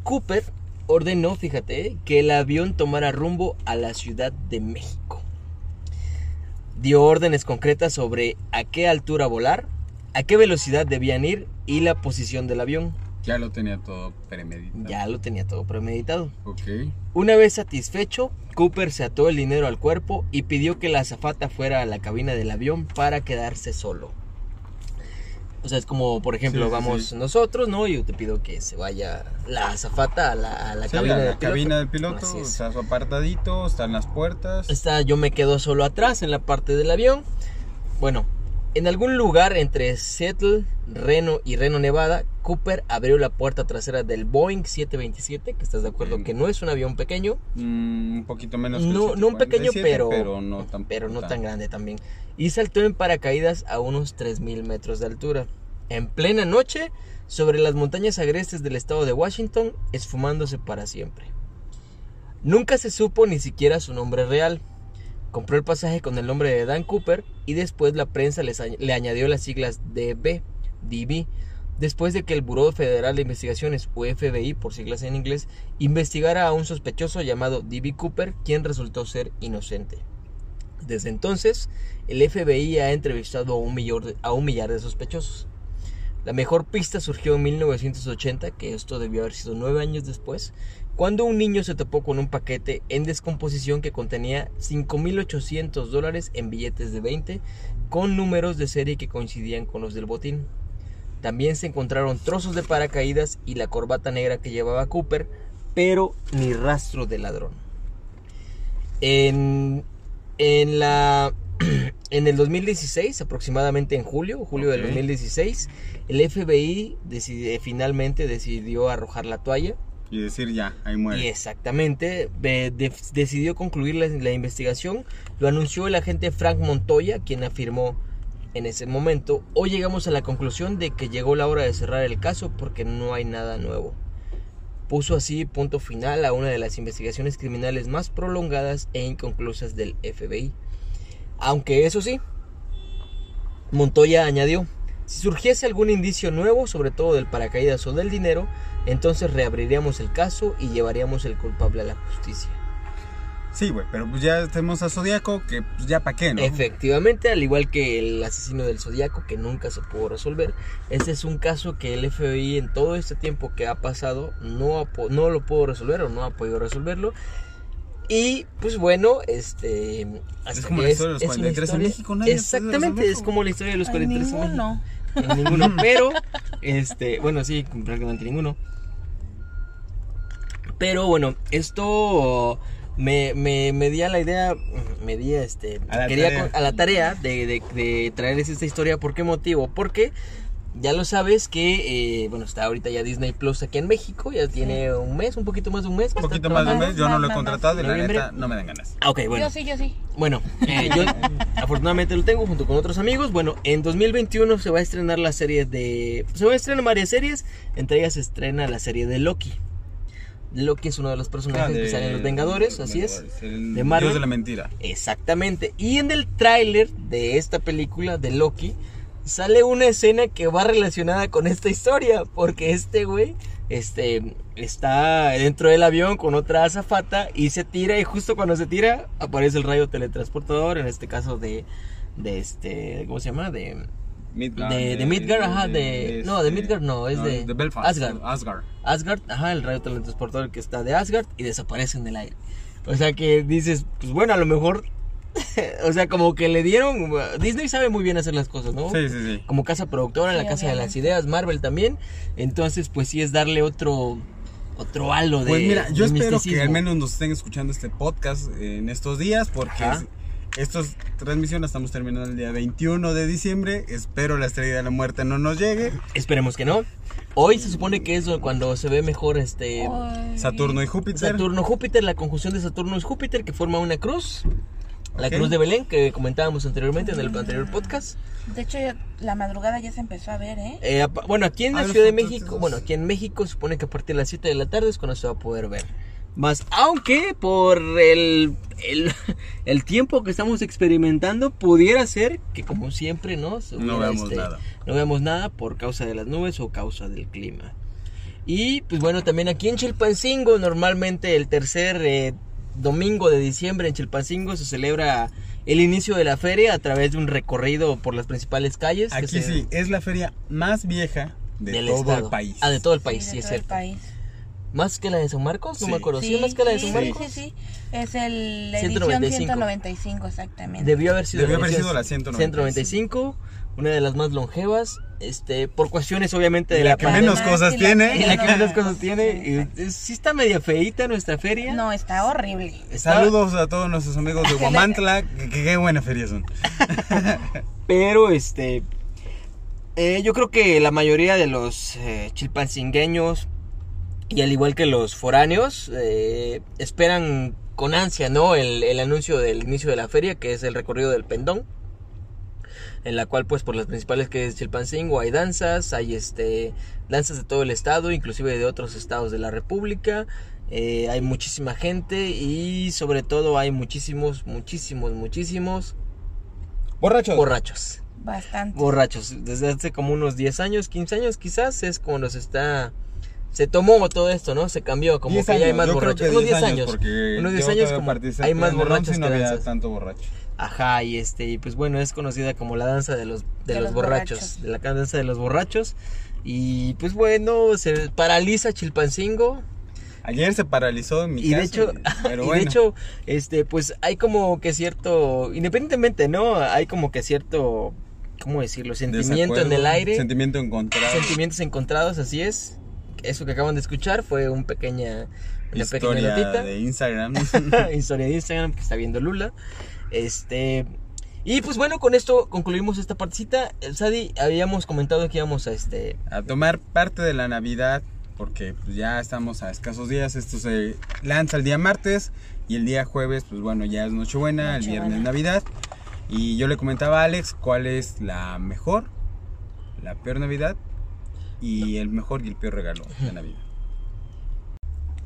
Cooper ordenó, fíjate, que el avión tomara rumbo a la Ciudad de México. Dio órdenes concretas sobre a qué altura volar, a qué velocidad debían ir y la posición del avión. Ya lo tenía todo premeditado. Ya lo tenía todo premeditado. Ok. Una vez satisfecho, Cooper se ató el dinero al cuerpo y pidió que la azafata fuera a la cabina del avión para quedarse solo. O sea, es como, por ejemplo, Sí, sí, vamos sí. nosotros, ¿no? Yo te pido que se vaya la azafata a la, a la cabina, la del piloto. cabina del piloto, está su apartadito, están las puertas. Está, yo me quedo solo atrás en la parte del avión. Bueno, en algún lugar entre Seattle, Reno y Reno, Nevada, Cooper abrió la puerta trasera del Boeing 727, que estás de acuerdo que no es un avión pequeño, Mm, un poquito menos que el No, no un pequeño, 747, pero, pero no tan, pero no tan grande también. Y saltó en paracaídas a unos 3.000 metros de altura. En plena noche, sobre las montañas agrestes del estado de Washington, esfumándose para siempre. Nunca se supo ni siquiera su nombre real. Compró el pasaje con el nombre de Dan Cooper y después la prensa les le añadió las siglas DB, DB, después de que el Buró Federal de Investigaciones, FBI por siglas en inglés, investigara a un sospechoso llamado D.B. Cooper, quien resultó ser inocente. Desde entonces, el FBI ha entrevistado a un, millar de, a un millar de sospechosos. La mejor pista surgió en 1980, que esto debió haber sido nueve años después, cuando un niño se topó con un paquete en descomposición que contenía 5.800 dólares en billetes de 20 con números de serie que coincidían con los del botín. También se encontraron trozos de paracaídas y la corbata negra que llevaba Cooper, pero ni rastro de ladrón. En, en la *clears throat* en el 2016, aproximadamente en julio, julio del Ok. 2016, el FBI decidi- finalmente decidió arrojar la toalla Y decir ya, ahí muere. y exactamente decidió concluir la, la investigación. Lo anunció el agente Frank Montoya, quien afirmó en ese momento, hoy llegamos a la conclusión de que llegó la hora de cerrar el caso porque no hay nada nuevo. puso así punto final a una de las investigaciones criminales más prolongadas e inconclusas del FBI. Aunque eso sí, Montoya añadió, si surgiese algún indicio nuevo, sobre todo del paracaídas o del dinero, entonces reabriríamos el caso y llevaríamos el culpable a la justicia. Sí, güey, pero pues ya tenemos a Zodíaco, que pues ya pa' qué, ¿no? Efectivamente, al igual que el asesino del Zodíaco, que nunca se pudo resolver, este es un caso que el FBI en todo este tiempo que ha pasado no, ha po- no lo pudo resolver o no ha podido resolverlo. Y pues bueno, este. hasta Es como la historia de los es una 43 en México, nadie Exactamente, es como la historia de los Ay, 43 en México. ninguno. En ninguno, pero, este, bueno, sí, prácticamente ninguno. Pero bueno, esto me, me, me di a la idea, me di a este, A la quería tarea. con- a la tarea de, de, de traerles esta historia. ¿Por qué motivo? Porque ya lo sabes que, eh, bueno, está ahorita ya Disney Plus aquí en México, ya tiene un mes, un poquito más de un mes. Un poquito más de un mes, yo no lo he contratado y la Noviembre. neta no me dan ganas. Ah, ok, bueno. Yo sí, yo sí. Bueno, eh, yo *laughs* afortunadamente lo tengo junto con otros amigos. Bueno, en 2021 se va a estrenar la serie de... Se va a estrenar varias series, entre ellas se estrena la serie de Loki. Loki es uno de los personajes que salen en Los Vengadores, así es. El De Marvel. Dios de la mentira. Exactamente. Y en el tráiler de esta película de Loki sale una escena que va relacionada con esta historia, porque este güey este está dentro del avión con otra azafata y se tira y justo cuando se tira aparece el rayo teletransportador, en este caso de de este, ¿cómo se llama? De Midgard, de, de Midgard, ajá, de, no, de Midgard no, es de, de Belfast. Asgard. Asgard. Asgard, ajá, el rayo teletransportador que está de Asgard y desaparece en el aire. O sea que dices, pues bueno, a lo mejor, *laughs* o sea, como que le dieron, Disney sabe muy bien hacer las cosas, ¿no? Sí, sí, sí. Como casa productora, Sí, la casa de las ideas, Marvel también. Entonces, pues sí es darle otro, otro halo de. Pues mira, yo de espero que misticismo. al menos nos estén escuchando este podcast en estos días porque Ajá. Estos transmisión la estamos terminando el día 21 de diciembre. Espero la estrella de la muerte no nos llegue. Esperemos que no. Hoy se supone que es cuando se ve mejor este. Ay. Saturno y Júpiter. Saturno Júpiter, la conjunción de Saturno y Júpiter que forma una cruz. La cruz de Belén que comentábamos anteriormente en el anterior podcast. De hecho, ya- la madrugada ya se empezó a ver, ¿eh? Eh, bueno, aquí en la Ciudad de México, bueno, aquí en México se supone que a partir de las 7 de la tarde es cuando se va a poder ver. Más, aunque por el, el, *laughs* el tiempo que estamos experimentando, pudiera ser que como siempre, ¿no? No hubiera, veamos nada. No vemos nada por causa de las nubes o causa del clima. Y pues bueno, también aquí en Chilpancingo, normalmente el tercer eh, domingo de diciembre en Chilpancingo se celebra el inicio de la feria a través de un recorrido por las principales calles. que Aquí se- sí, es la feria más vieja de del todo estado. el país. Ah, de todo el país, sí, es cierto. país. ¿Más que la de San Marcos? No Sí. me acuerdo. ¿Sí, más que la de San sí, Marcos? sí, sí. Es el, la edición 195. 195, exactamente. Debió haber sido, Debió haber sido la 195, una de las más longevas, este, por cuestiones obviamente de Y la la que menos cosas la tiene. Y la que menos cosas Sí, tiene. y, sí está media feita nuestra feria. No, está horrible. Está- Saludos a todos nuestros amigos de *laughs* Huamantla. que, que qué buena feria son. *laughs* Pero este. eh, yo creo que la mayoría de los eh, chilpancingueños, y al igual que los foráneos, eh, esperan con ansia, ¿no? El, el anuncio del inicio de la feria, que es el recorrido del pendón. En la cual, pues, por las principales que es Chilpancingo, hay danzas, hay este danzas de todo el estado, inclusive de otros estados de la República. eh, hay muchísima gente y sobre todo hay muchísimos, muchísimos, muchísimos Borrachos. borrachos Bastante. borrachos. Desde hace como unos 10 años, 15 años quizás, es cuando se está... Se tomó todo esto, ¿no? Se cambió, como 10 que ya hay años, más borrachos. Unos 10 años. porque Unos 10 yo años como hay más borrachos no que había danzas. tanto borracho. Ajá, y este, y pues bueno, es conocida como la danza de los, de De los, los borrachos, borrachos. de la danza de los borrachos. Y pues bueno, se paraliza Chilpancingo. Ayer se paralizó en mi Y de casa, hecho, *laughs* pero y bueno. de hecho, este, pues hay como que cierto, independientemente, ¿no? Hay como que cierto, ¿cómo decirlo? Sentimiento en el aire. Sentimiento encontrado. Sentimientos encontrados, así es. Eso que acaban de escuchar fue un pequeña, una pequeña Historia notita. de Instagram. *laughs* Historia de Instagram que está viendo Lula. Este. Y pues bueno, con esto concluimos esta partecita. El Sadi, habíamos comentado que íbamos a este. a tomar parte de la Navidad, porque pues, ya estamos a escasos días. Esto se lanza el día martes y el día jueves, pues bueno, ya es Nochebuena, el Nochebuena. viernes Navidad. Y yo le comentaba a Alex cuál es la mejor, la peor Navidad y el mejor y el peor regalo de Navidad.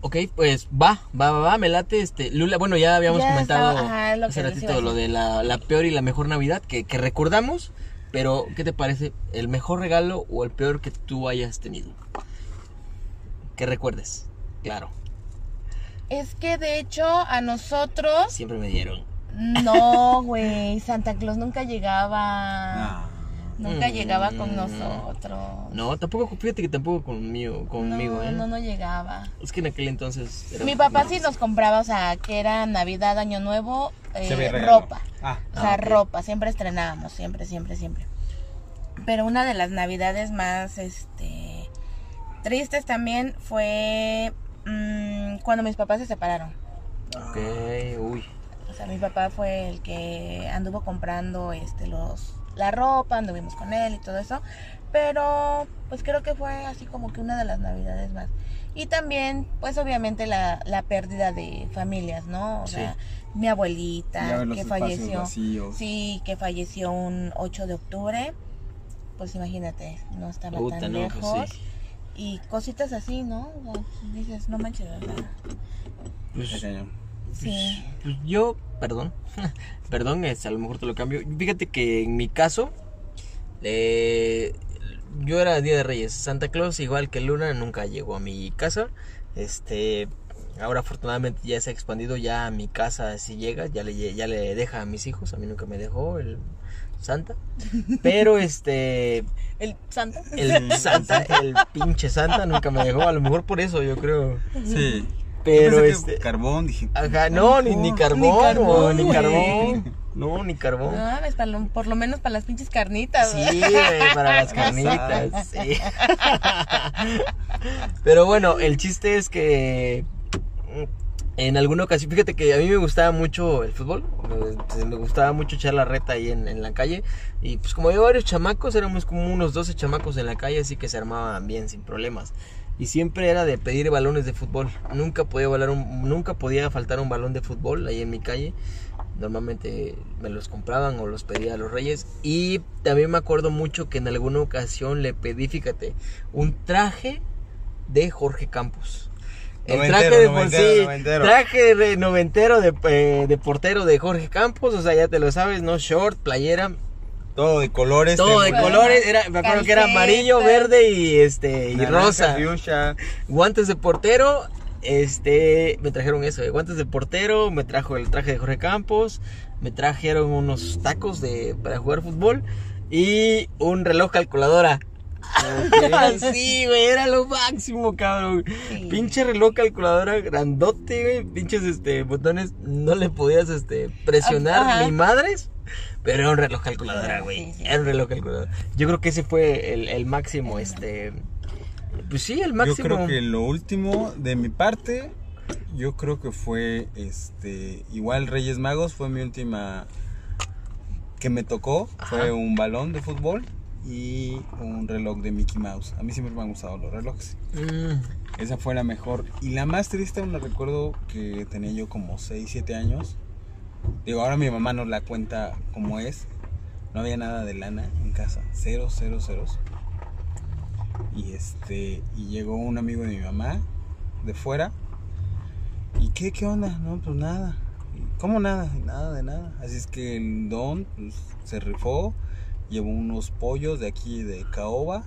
Ok, pues va, va, va, va, me late. Este, Lula, bueno, ya habíamos Ya comentado estaba- ajá, lo hace ratito lo de la, la peor y la mejor Navidad que, que recordamos. Pero, ¿qué te parece? ¿El mejor regalo o el peor que tú hayas tenido? Que recuerdes, claro. Es que de hecho a nosotros Siempre me dieron. no, *laughs* güey, Santa Claus nunca llegaba. Ah. Nunca Mm. llegaba con nosotros. No, tampoco, fíjate que tampoco conmigo, conmigo, no, ¿eh? no, no llegaba. Es que en aquel entonces... era- Mi papá sí nos compraba, o sea, que era Navidad, Año Nuevo, eh, ropa. Ah, O sea, Ah, ropa, siempre estrenábamos, siempre, siempre, siempre. Pero una de las navidades más, este, tristes también fue mm, cuando mis papás se separaron. Ok, uy. O sea, mi papá fue el que anduvo comprando, este, los, la ropa, anduvimos con él y todo eso. Pero, pues creo que fue así como que una de las navidades más. Y también, pues obviamente la, la pérdida de familias, ¿no? O Sí. sea, mi abuelita que falleció. vacíos. Sí, que falleció un 8 de octubre. Pues imagínate, no estaba tan no, pues lejos. sí. Y cositas así, ¿no? O sea, dices, no manches, ¿verdad? Pues, año. Sí. Pues yo, perdón, *laughs* perdón, este, a lo mejor te lo cambio. Fíjate que en mi caso, eh, yo era Día de Reyes. Santa Claus, igual que Luna, nunca llegó a mi casa. Este, ahora afortunadamente ya se ha expandido, ya a mi casa si llega, ya le, ya le deja a mis hijos. A mí nunca me dejó el Santa. Pero este, *laughs* El santo. el Santa, el pinche Santa nunca me dejó. A lo mejor por eso, yo creo. Sí. Pero Yo pensé que este. Carbón, dije. Ajá, no, ni, ni carbón, carbón, o ni carbón. No, ni carbón. No, pues, lo- por lo menos para las pinches carnitas. Sí, para las *laughs* carnitas. sí. Pero bueno, el chiste es que en alguna ocasión, fíjate que a mí me gustaba mucho el fútbol, me, me gustaba mucho echar la reta ahí en, en la calle y pues como había varios chamacos, éramos como unos 12 chamacos en la calle, así que se armaban bien sin problemas. Y siempre era de pedir balones de fútbol. Nunca podía volar un, nunca podía faltar un balón de fútbol ahí en mi calle. Normalmente me los compraban o los pedía a los reyes. Y también me acuerdo mucho que en alguna ocasión le pedí, fíjate, un traje de Jorge Campos. El Noventero, traje de noventero, sí, noventero. traje de noventero de, eh, de portero de Jorge Campos, o sea, ya te lo sabes, no short, playera, Todo de colores. todo de colores, era, me acuerdo que era amarillo, verde y este y rosa. fuchsia. Guantes de portero, este, me trajeron eso, eh, guantes de portero, me trajo el traje de Jorge Campos, me trajeron unos tacos de para jugar fútbol y un reloj calculadora. *laughs* sí, güey, era lo máximo, cabrón. Sí. Pinche reloj calculadora grandote, güey, pinches este botones no le podías este presionar ni madres. Pero era un reloj calculadora, güey. Sí, sí. Era un reloj calculadora. Yo creo que ese fue el, el máximo, este. Pues sí, el máximo. Yo creo que lo último de mi parte, yo creo que fue este igual Reyes Magos fue mi última que me tocó, Ajá. fue un balón de fútbol y un reloj de Mickey Mouse. A mí siempre me han gustado los relojes. Mm, Esa fue la mejor. Y la más triste, me recuerdo que tenía yo como 6, 7 años. Digo, ahora mi mamá nos la cuenta como es. No había nada de lana en casa. Cero, cero, ceros. Y este. Y llegó un amigo de mi mamá de fuera. ¿Y qué, qué onda? No, pues nada. "¿Y ¿Cómo nada? Nada de nada. Así es que el don pues, se rifó. Llevó unos pollos de aquí de caoba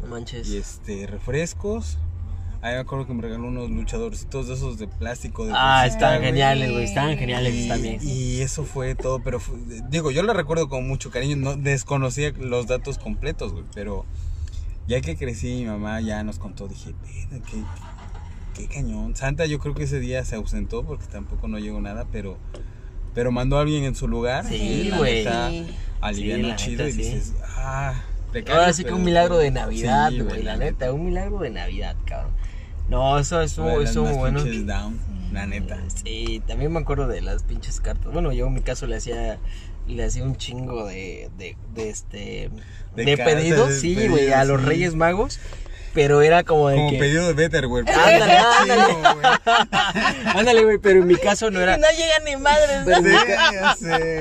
no manches. y este refrescos. Ahí me acuerdo que me regaló unos luchadorcitos de esos de plástico de Ah, estaban geniales, güey. Estaban geniales Y, también. y eso fue todo, pero fue- digo, yo lo recuerdo con mucho cariño, no desconocía los datos completos, güey, pero ya que crecí mi mamá ya nos contó, dije, "Verga, qué, qué cañón. Santa yo creo que ese día se ausentó porque tampoco no llegó nada, pero pero mandó a alguien en su lugar. Sí, la güey. Sí. alivianó Sí, la chido neta, y sí. dices, ah, precario, Ahora sí que un milagro de Navidad, Sí, güey. la neta, un milagro de Navidad, cabrón. No, eso estuvo, estuvo bueno. down, la neta. Sí, también me acuerdo de las pinches cartas. Bueno, yo en mi caso le hacía le hacía un chingo de, de, de este De de, cartas, pedidos, sí, güey, a los sí. Reyes Magos. Pero era como de Como que... pedido de Betterware. *laughs* Ándale, ándale. Güey. Ándale, güey, pero en mi caso no era... No llegan ni madres, Pero, ¿no? en mi Sí, ca-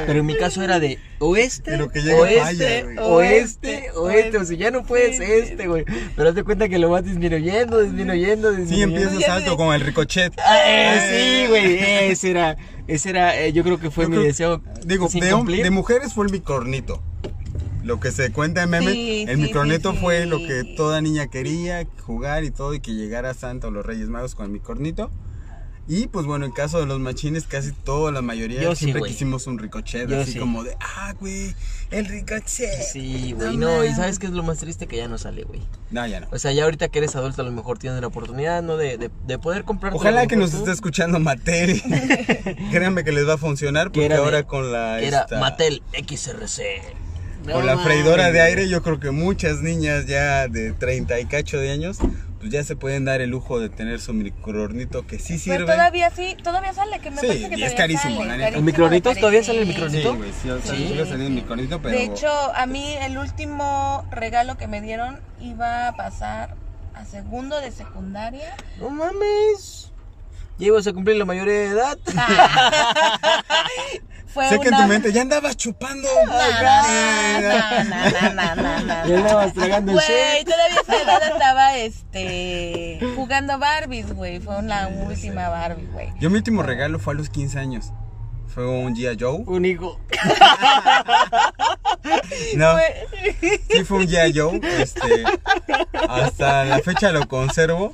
pero en mi caso era de oeste, Pero que llegue oeste, falla, güey. oeste, oeste, o sea, ya no puedes Sí, este, güey. Pero haz de cuenta que lo vas disminuyendo, disminuyendo, Sí, disminuyendo. empiezas Ya alto como el ricochet. Ah, eh, sí, güey, ese era, ese era, eh, yo creo que fue Yo mi creo- deseo. Digo, sin de, de mujeres fue el micronito. Lo que se cuenta en meme, Sí, el sí, micronito sí, fue sí. lo que toda niña quería, jugar y todo, y que llegara Santa o los Reyes Magos con el micronito. Y pues bueno, en caso de los machines, casi toda la mayoría Yo sí, siempre güey. quisimos un ricochet, Yo así sí. como de, ah, güey, el ricochet. Sí, güey, No no, y sabes qué es lo más triste que ya no sale, güey. No, ya no. O sea, ya ahorita que eres adulto a lo mejor tienes la oportunidad, ¿no? De, de, de poder comprar. Ojalá que nos esté escuchando Mattel. *laughs* Créanme que les va a funcionar Que porque era de- ahora con la Era esta- Mattel XRC. Con la freidora de aire, yo creo que muchas niñas ya de 30 y cacho de años, pues ya se pueden dar el lujo de tener su microhornito que sí Pero sirve. todavía sí, todavía sale, que me Sí, parece que y es carísimo, sale, carísimo, ¿El microornitos me todavía sale el microornito? Sí, güey, sí, o sea, Sí. el pero De hecho, a mí el último regalo que me dieron iba a pasar a segundo de secundaria. No mames. Ya ibas a cumplir la mayoría de edad. *laughs* *laughs* Fue sé que en una... tu mente ya andabas chupando. No, no, no, no, no, no, Ya andabas tragando el Güey, todavía esa edad *laughs* estaba este jugando Barbies, güey. Fue la última Barbie, güey. Yo mi último regalo fue a los 15 años. Fue un G.I. Joe. Un hijo. *laughs* No, sí fue un G.I. Joe. Este, hasta la fecha lo conservo.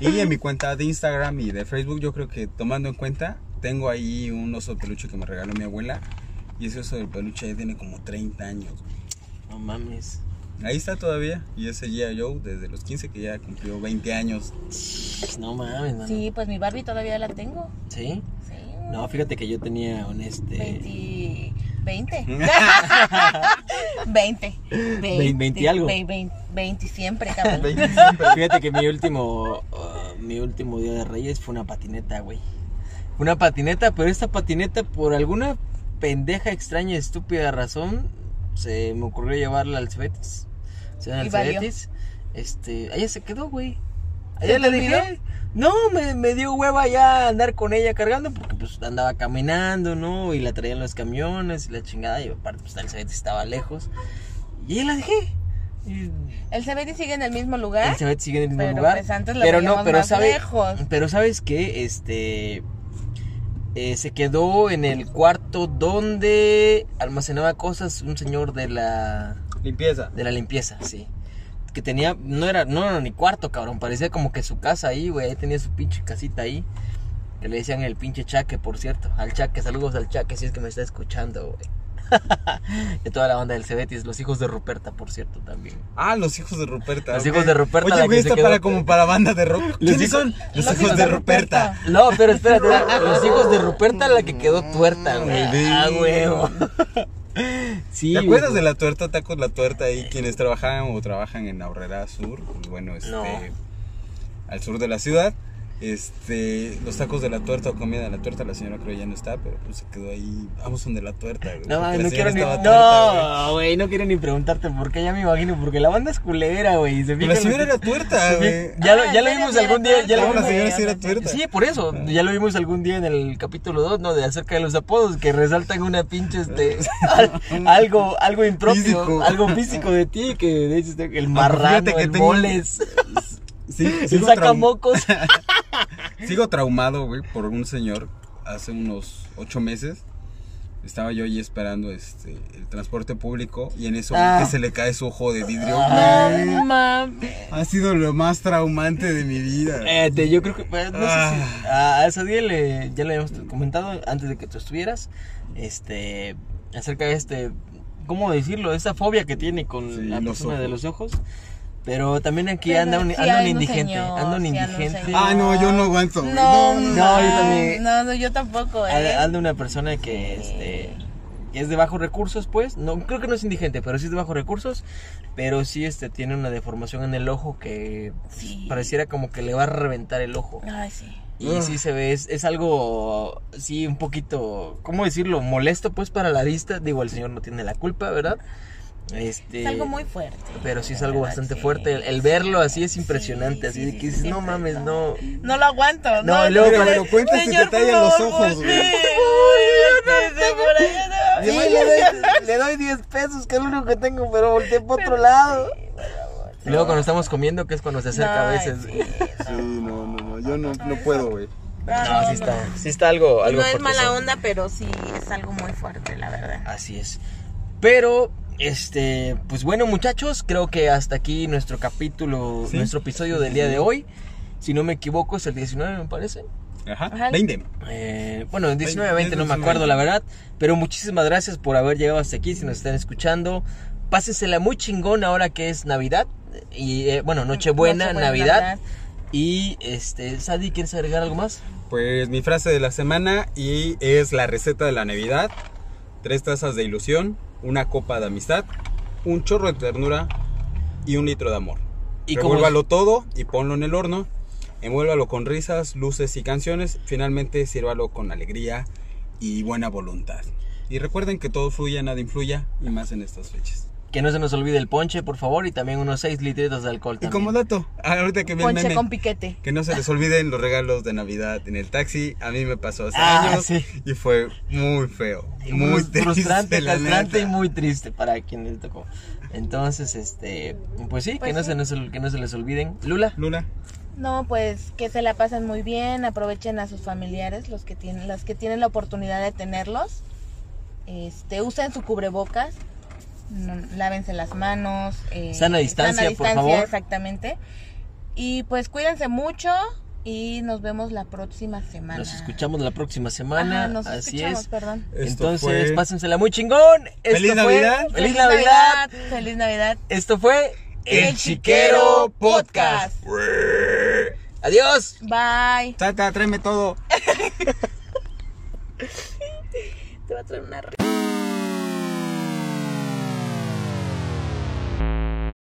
Y en mi cuenta de Instagram y de Facebook, yo creo que tomando en cuenta, tengo ahí un oso de peluche que me regaló mi abuela. Y ese oso de peluche ya tiene como 30 años. No mames. Ahí está todavía. Y ese G.I. Joe desde los 15 que ya cumplió 20 años. No mames, mano. Sí, pues mi Barbie todavía la tengo. ¿Sí? Sí. No, fíjate que yo tenía un este. 20. 20. 20. 20, 20 y algo. 20, 20 siempre, *laughs* cabrón. Fíjate que mi último uh, mi último día de Reyes fue una patineta, güey. Una patineta, pero esta patineta por alguna pendeja, extraña, estúpida razón se me ocurrió llevarla al Cebetis. O sea, al. Cebetis. Este, allá se quedó, güey. ¿Se Allá la dejé. No, me, me dio hueva ya andar con ella cargando porque pues andaba caminando, ¿no? Y la traían los camiones y la chingada y aparte pues el Cebetis estaba lejos. Y ahí la dejé. El CBD sigue en el mismo lugar. el Cebetis sigue en el mismo Pero, lugar. pues, antes pero no, pero más sabe, lejos. pero sabes que este eh, se quedó en el cuarto donde almacenaba cosas un señor de la Limpieza. de la limpieza, sí. Que tenía, no era, no era ni cuarto, cabrón, parecía como que su casa ahí, güey, ahí tenía su pinche casita ahí. Que le decían el pinche chaque, por cierto. Al chaque, saludos al chaque, si es que me está escuchando, güey. *laughs* de toda la banda del Cebetis, los hijos de Ruperta, por cierto, también. Ah, los hijos de Ruperta. Los hijos de Ruperta, la Oye, güey, que está para como para banda de rock. ¿Quiénes son? Los, hijos, de Ruperta. No, pero espérate, los hijos de Ruperta, la que quedó tuerta, güey. Sí. Ah, huevo. *laughs* Sí, ¿Te acuerdas güey. de la tuerta, tacos la tuerta ahí? Quienes trabajaban o trabajan en Aurrera Sur, pues bueno, este, No. al sur de la ciudad. Este, los tacos de la tuerta o comida de la tuerta, la señora creo ya no está, pero pues se quedó ahí. Vamos donde la tuerta, güey. No, no quiero señora ni. estaba tuerta, No, güey, no quiero ni preguntarte por qué, ya me imagino, porque la banda es culera, güey. y Se güey. La señora era tuerta, güey. Ya lo, Ah, ya lo ¿en vimos algún día, ya lo tuerta? la señora sí era tuerta. Sí, por eso, ya lo vimos algún día en el capítulo 2, ¿no? De acerca de los apodos que resaltan una pinche, este, *laughs* al- algo, algo impropio, Físico. algo físico de ti, que dices, el Ah, marrano, fíjate que el tengo- moles, *laughs* Sí, *laughs* sigo, sacamocos. *laughs* sigo traumado, güey, por un señor hace unos ocho meses. Estaba yo ahí esperando este el transporte público y en eso Ah. que se le cae su ojo de vidrio. No mames. Ha sido lo más traumante de mi vida. Eh, te- yo creo que, pues, no sé si, Ah. a esa día le, ya le habíamos comentado antes de que tú estuvieras, este, acerca de este, ¿cómo decirlo? Esa fobia que tiene con Sí, la persona de ojos. los ojos. Pero también aquí Pero anda un, sí anda un indigente, señor, anda un sí indigente. Ah, no, yo no aguanto. No, no, no, no, yo también. No, no, yo tampoco, eh. Anda anda una persona que, este, que es de bajos recursos, pues, no, creo que no es indigente, pero sí es de bajos recursos, pero sí, este, tiene una deformación en el ojo que Sí. pareciera como que le va a reventar el ojo. Ay, sí. Y Ugh. sí se ve, es, es algo, sí, un poquito, ¿cómo decirlo? Molesto pues para la vista. Digo, el señor no tiene la culpa, ¿verdad? Este, Es algo muy fuerte. Pero sí es algo verdad, bastante sí. fuerte. El, el verlo así es impresionante. Sí, así que dices, sí, no mames, no. no. No lo aguanto. No, No, luego Pero cuando- me lo cuentas y Señor, te tallan los ojos, sí. güey. No. Le doy, le doy 10 pesos, que es lo único que tengo, pero volteé por otro lado. Y luego cuando estamos comiendo, que es cuando se acerca a veces. sí, Sí, no, no, no, yo no, no puedo, güey. No, sí está, sí está algo, algo no es mala onda, pero sí es algo muy fuerte, la verdad. Así es. Pero, este, pues bueno, muchachos, creo que hasta aquí nuestro capítulo, Sí. nuestro episodio del día de hoy. Si no me equivoco, es el 19, me parece. Ajá, Ajá. 20. Eh, bueno, 19, 20, no me 19. acuerdo la verdad. Pero muchísimas gracias por haber llegado hasta aquí, si nos están escuchando. Pásensela muy chingón ahora que es Navidad. Y eh, bueno, Nochebuena, Nochebuena, Navidad. Navidad. Y este, Sadi, ¿quieres agregar algo más? Pues mi frase de la semana y es la receta de la Navidad. Tres tazas de ilusión, una copa de amistad, un chorro de ternura y un litro de amor. Y Revuélvalo todo y ponlo en el horno. Envuélvalo con risas, luces y canciones. Finalmente sírvalo con alegría y buena voluntad. Y recuerden que todo fluya, nada influya y más en estas fechas. Que no se nos olvide el ponche, por favor, y también unos 6 litritos de alcohol. Y como dato, ahorita que el Ponche meme, con piquete. que no se les olviden los regalos de Navidad en el taxi. A mí me pasó hace Ah, años sí. y fue muy feo, Y muy triste, frustrante, la castrante y muy triste para quien le tocó. Entonces, este, pues sí, que, Pues no sí. Se nos, que no se les olviden. Lula. Luna, No, pues que se la pasen muy bien, aprovechen a sus familiares, los que tienen, las que tienen la oportunidad de tenerlos. Este, usen su cubrebocas, no- lávense las manos, eh, Sana distancia, por favor. exactamente. Y pues cuídense mucho y nos vemos la próxima semana. Nos escuchamos la próxima semana. Ajá, nos así escuchamos, es. perdón. Esto Entonces, fue- pásensela muy chingón. Esto ¡Feliz fue- Navidad! ¡Feliz Navidad! Feliz Navidad. Esto fue El Chiquero Podcast. Adiós. Bye. Tata, tráeme todo. *laughs* Te va a traer una